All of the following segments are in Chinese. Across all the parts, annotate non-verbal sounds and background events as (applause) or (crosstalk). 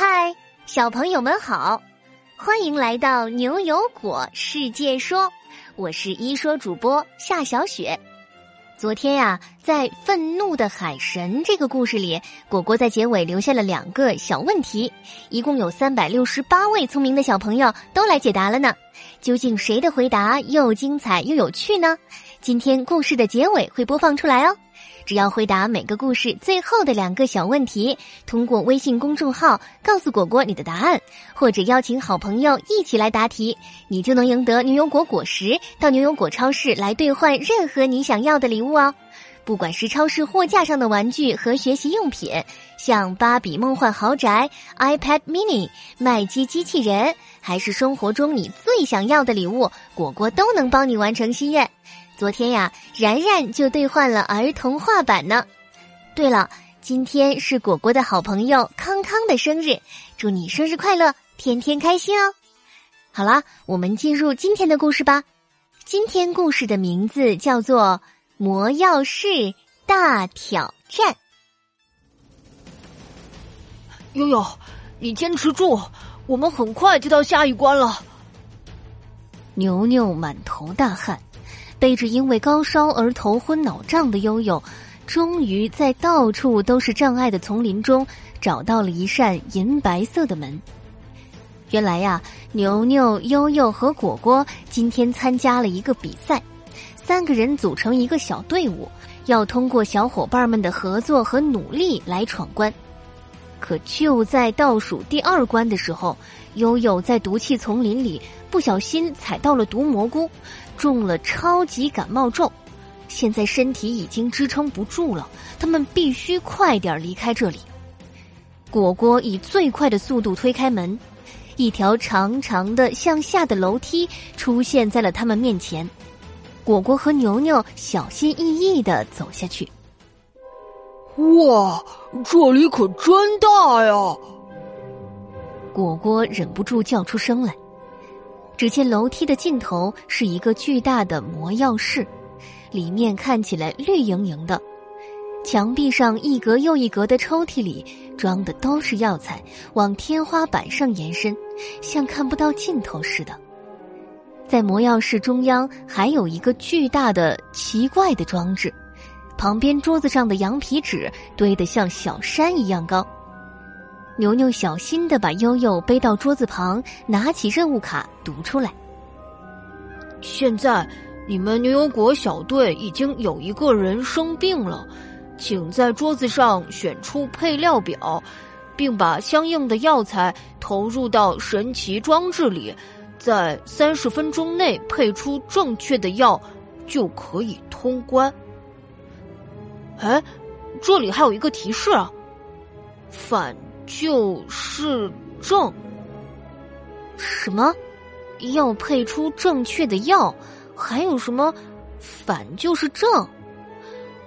嗨，小朋友们好，欢迎来到牛油果世界说，我是一说主播夏小雪。昨天呀，在《愤怒的海神》这个故事里，果果在结尾留下了两个小问题，一共有三百六十八位聪明的小朋友都来解答了呢。究竟谁的回答又精彩又有趣呢？今天故事的结尾会播放出来哦。只要回答每个故事最后的两个小问题，通过微信公众号告诉果果你的答案，或者邀请好朋友一起来答题，你就能赢得牛油果果实，到牛油果超市来兑换任何你想要的礼物哦。不管是超市货架上的玩具和学习用品，像芭比梦幻豪宅、iPad mini、麦基机器人，还是生活中你最想要的礼物，果果都能帮你完成心愿。昨天呀，然然就兑换了儿童画板呢。对了，今天是果果的好朋友康康的生日，祝你生日快乐，天天开心哦！好啦，我们进入今天的故事吧。今天故事的名字叫做《魔药室大挑战》。悠悠，你坚持住，我们很快就到下一关了。牛牛满头大汗。背着因为高烧而头昏脑胀的悠悠，终于在到处都是障碍的丛林中找到了一扇银白色的门。原来呀，牛牛、悠悠和果果今天参加了一个比赛，三个人组成一个小队伍，要通过小伙伴们的合作和努力来闯关。可就在倒数第二关的时候，悠悠在毒气丛林里不小心踩到了毒蘑菇。中了超级感冒咒，现在身体已经支撑不住了，他们必须快点离开这里。果果以最快的速度推开门，一条长长的向下的楼梯出现在了他们面前。果果和牛牛小心翼翼的走下去。哇，这里可真大呀！果果忍不住叫出声来。只见楼梯的尽头是一个巨大的魔药室，里面看起来绿莹莹的，墙壁上一格又一格的抽屉里装的都是药材，往天花板上延伸，像看不到尽头似的。在魔药室中央还有一个巨大的奇怪的装置，旁边桌子上的羊皮纸堆得像小山一样高。牛牛小心的把悠悠背到桌子旁，拿起任务卡读出来。现在，你们牛油果小队已经有一个人生病了，请在桌子上选出配料表，并把相应的药材投入到神奇装置里，在三十分钟内配出正确的药，就可以通关。哎，这里还有一个提示啊，反。就是正，什么？要配出正确的药，还有什么？反就是正。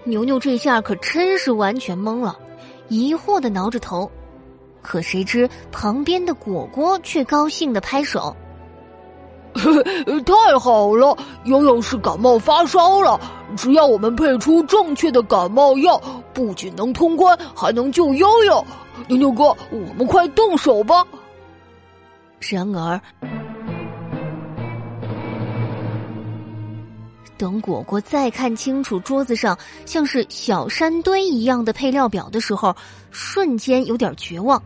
牛牛这下可真是完全懵了，疑惑的挠着头。可谁知旁边的果果却高兴的拍手：“ (laughs) 太好了！悠悠是感冒发烧了，只要我们配出正确的感冒药，不仅能通关，还能救悠悠。”牛牛哥，我们快动手吧！然而，等果果再看清楚桌子上像是小山堆一样的配料表的时候，瞬间有点绝望。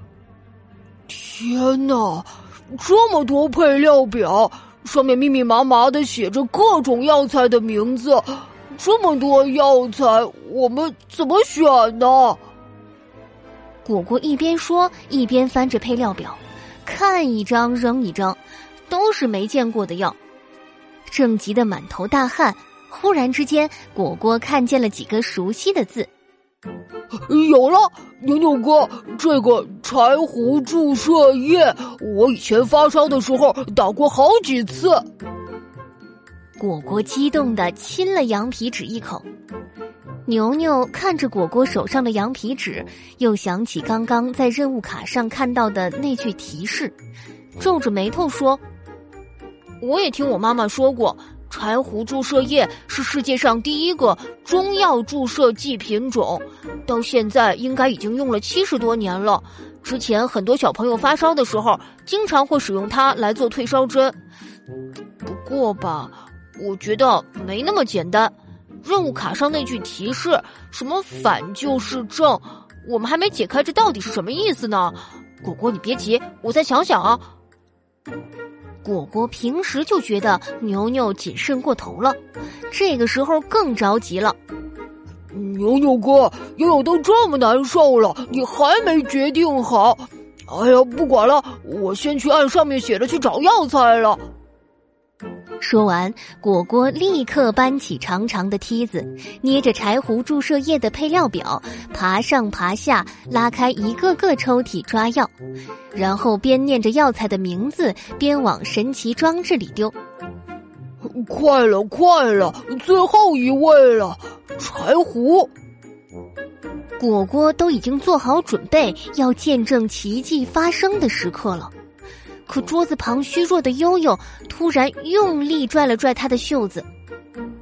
天哪，这么多配料表，上面密密麻麻的写着各种药材的名字，这么多药材，我们怎么选呢？果果一边说一边翻着配料表，看一张扔一张，都是没见过的药。正急得满头大汗，忽然之间，果果看见了几个熟悉的字。有了，牛牛哥，这个柴胡注射液，我以前发烧的时候打过好几次。果果激动的亲了羊皮纸一口。牛牛看着果果手上的羊皮纸，又想起刚刚在任务卡上看到的那句提示，皱着眉头说：“我也听我妈妈说过，柴胡注射液是世界上第一个中药注射剂品种，到现在应该已经用了七十多年了。之前很多小朋友发烧的时候，经常会使用它来做退烧针。不过吧，我觉得没那么简单。任务卡上那句提示“什么反就是正”，我们还没解开这到底是什么意思呢。果果，你别急，我再想想啊。果果平时就觉得牛牛谨慎过头了，这个时候更着急了。牛牛哥，悠悠都这么难受了，你还没决定好？哎呀，不管了，我先去按上面写的去找药材了。说完，果果立刻搬起长长的梯子，捏着柴胡注射液的配料表，爬上爬下，拉开一个个抽屉抓药，然后边念着药材的名字，边往神奇装置里丢。快了，快了，最后一位了，柴胡。果果都已经做好准备，要见证奇迹发生的时刻了。可桌子旁虚弱的悠悠突然用力拽了拽他的袖子，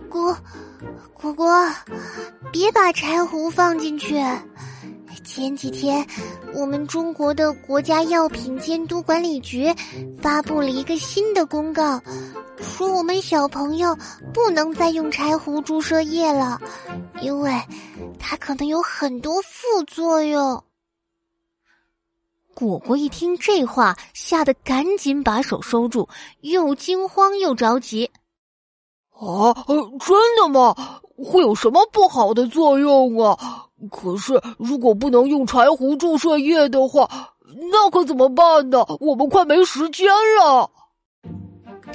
姑果果，别把柴胡放进去。前几天，我们中国的国家药品监督管理局发布了一个新的公告，说我们小朋友不能再用柴胡注射液了，因为它可能有很多副作用。果果一听这话，吓得赶紧把手收住，又惊慌又着急。啊，真的吗？会有什么不好的作用啊？可是如果不能用柴胡注射液的话，那可怎么办呢？我们快没时间了。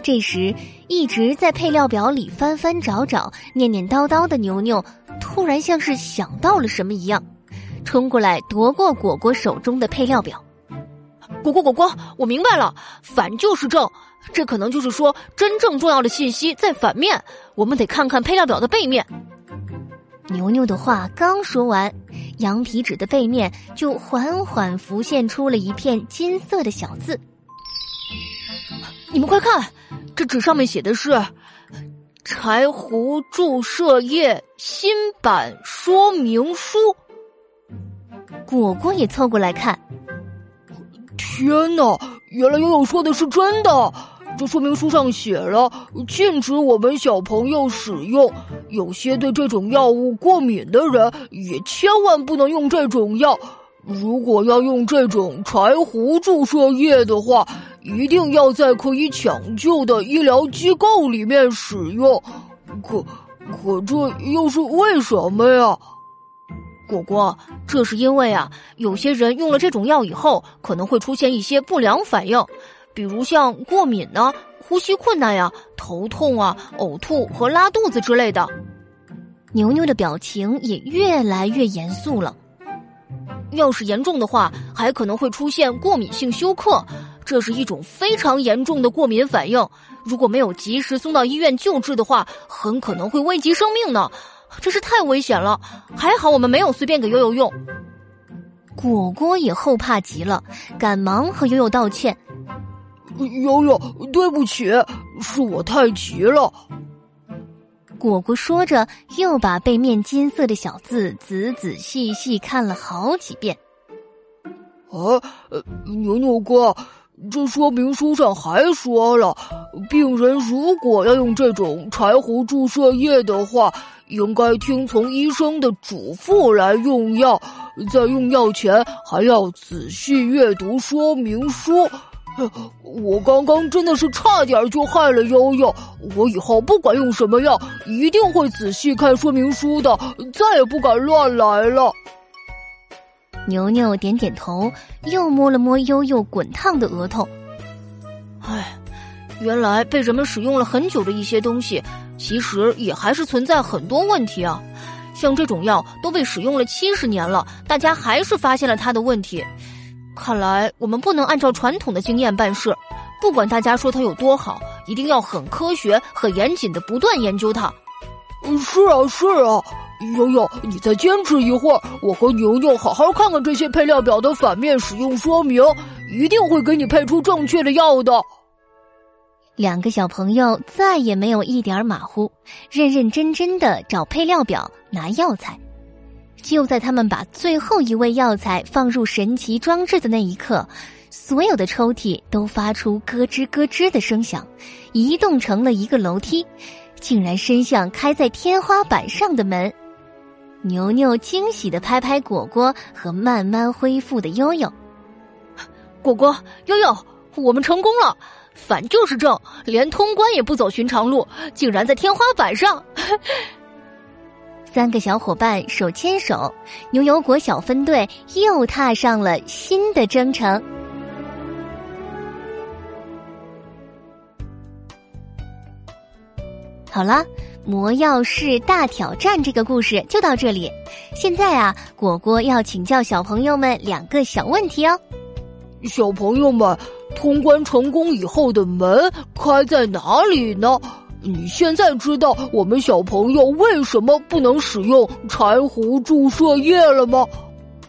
这时，一直在配料表里翻翻找找、念念叨叨的牛牛，突然像是想到了什么一样，冲过来夺过果果手中的配料表。果果果果，我明白了，反就是正，这可能就是说真正重要的信息在反面。我们得看看配料表的背面。牛牛的话刚说完，羊皮纸的背面就缓缓浮现出了一片金色的小字。你们快看，这纸上面写的是“柴胡注射液新版说明书”。果果也凑过来看。天哪！原来悠悠说的是真的。这说明书上写了，禁止我们小朋友使用。有些对这种药物过敏的人，也千万不能用这种药。如果要用这种柴胡注射液的话，一定要在可以抢救的医疗机构里面使用。可，可这又是为什么呀？果果，这是因为啊，有些人用了这种药以后，可能会出现一些不良反应，比如像过敏呢、呼吸困难呀、头痛啊、呕吐和拉肚子之类的。牛牛的表情也越来越严肃了。要是严重的话，还可能会出现过敏性休克，这是一种非常严重的过敏反应。如果没有及时送到医院救治的话，很可能会危及生命呢。真是太危险了，还好我们没有随便给悠悠用。果果也后怕极了，赶忙和悠悠道歉：“悠悠，对不起，是我太急了。”果果说着，又把背面金色的小字仔仔细细看了好几遍。啊，牛牛哥，这说明书上还说了，病人如果要用这种柴胡注射液的话。应该听从医生的嘱咐来用药，在用药前还要仔细阅读说明书。我刚刚真的是差点就害了悠悠，我以后不管用什么药，一定会仔细看说明书的，再也不敢乱来了。牛牛点点头，又摸了摸悠悠滚烫的额头。唉，原来被人们使用了很久的一些东西。其实也还是存在很多问题啊，像这种药都被使用了七十年了，大家还是发现了它的问题。看来我们不能按照传统的经验办事，不管大家说它有多好，一定要很科学、很严谨的不断研究它。是啊，是啊，悠悠，你再坚持一会儿，我和牛牛好好看看这些配料表的反面使用说明，一定会给你配出正确的药的。两个小朋友再也没有一点马虎，认认真真的找配料表拿药材。就在他们把最后一味药材放入神奇装置的那一刻，所有的抽屉都发出咯吱咯吱的声响，移动成了一个楼梯，竟然伸向开在天花板上的门。牛牛惊喜的拍拍果果和慢慢恢复的悠悠，果果悠悠，我们成功了！反就是正，连通关也不走寻常路，竟然在天花板上。(laughs) 三个小伙伴手牵手，牛油果小分队又踏上了新的征程。好了，魔药师大挑战这个故事就到这里。现在啊，果果要请教小朋友们两个小问题哦。小朋友们。通关成功以后的门开在哪里呢？你现在知道我们小朋友为什么不能使用柴胡注射液了吗？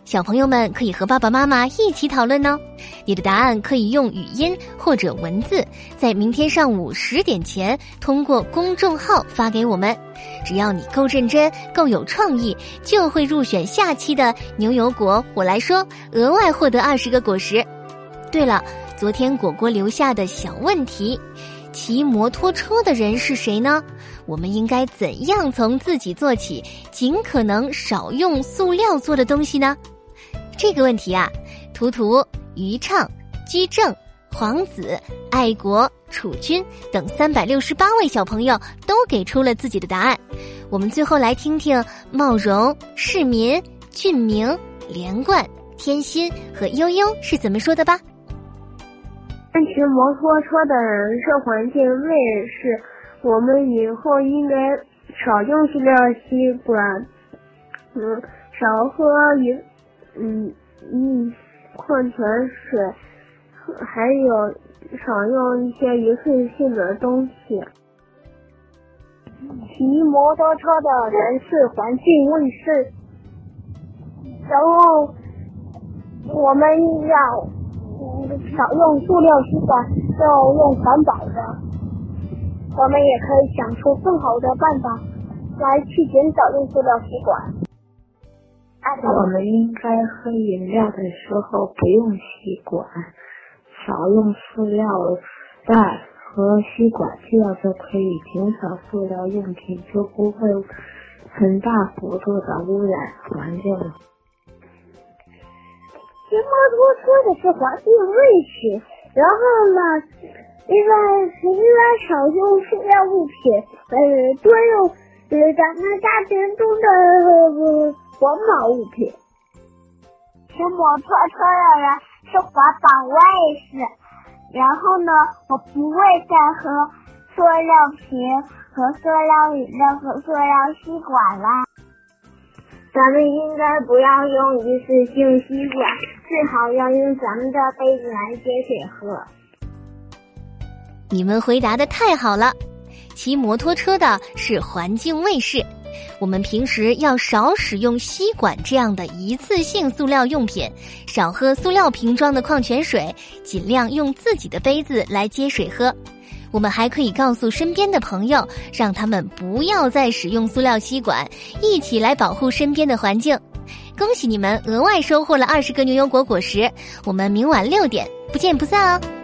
小朋友们可以和爸爸妈妈一起讨论呢。你的答案可以用语音或者文字，在明天上午十点前通过公众号发给我们。只要你够认真、够有创意，就会入选下期的牛油果。我来说，额外获得二十个果实。对了。昨天果果留下的小问题：骑摩托车的人是谁呢？我们应该怎样从自己做起，尽可能少用塑料做的东西呢？这个问题啊，图图、于畅、居正、皇子、爱国、楚君等三百六十八位小朋友都给出了自己的答案。我们最后来听听茂荣、市民、俊明、连贯、天心和悠悠是怎么说的吧。骑摩托车的人是环境卫士，我们以后应该少用塑料吸管，嗯，少喝饮，嗯嗯矿泉水，还有少用一些一次性的东西。骑摩托车的人是环境卫士，然后我们要。少用塑料吸管，要用环保的。我们也可以想出更好的办法来去减少用塑料吸管。我们应该喝饮料的时候不用吸管，少用塑料袋和吸管，这样就可以减少塑料用品，就不会很大幅度的污染环境了。骑摩托车的是环境卫士，然后呢，应该应该少用塑料物品，呃，多用呃咱们家庭中的呃环保物品。骑摩托车的人是环保卫士，然后呢，我不会再喝塑料瓶和塑料饮料和塑料吸管了。咱们应该不要用一次性吸管，最好要用咱们的杯子来接水喝。你们回答的太好了！骑摩托车的是环境卫士，我们平时要少使用吸管这样的一次性塑料用品，少喝塑料瓶装的矿泉水，尽量用自己的杯子来接水喝。我们还可以告诉身边的朋友，让他们不要再使用塑料吸管，一起来保护身边的环境。恭喜你们额外收获了二十个牛油果果实，我们明晚六点不见不散哦。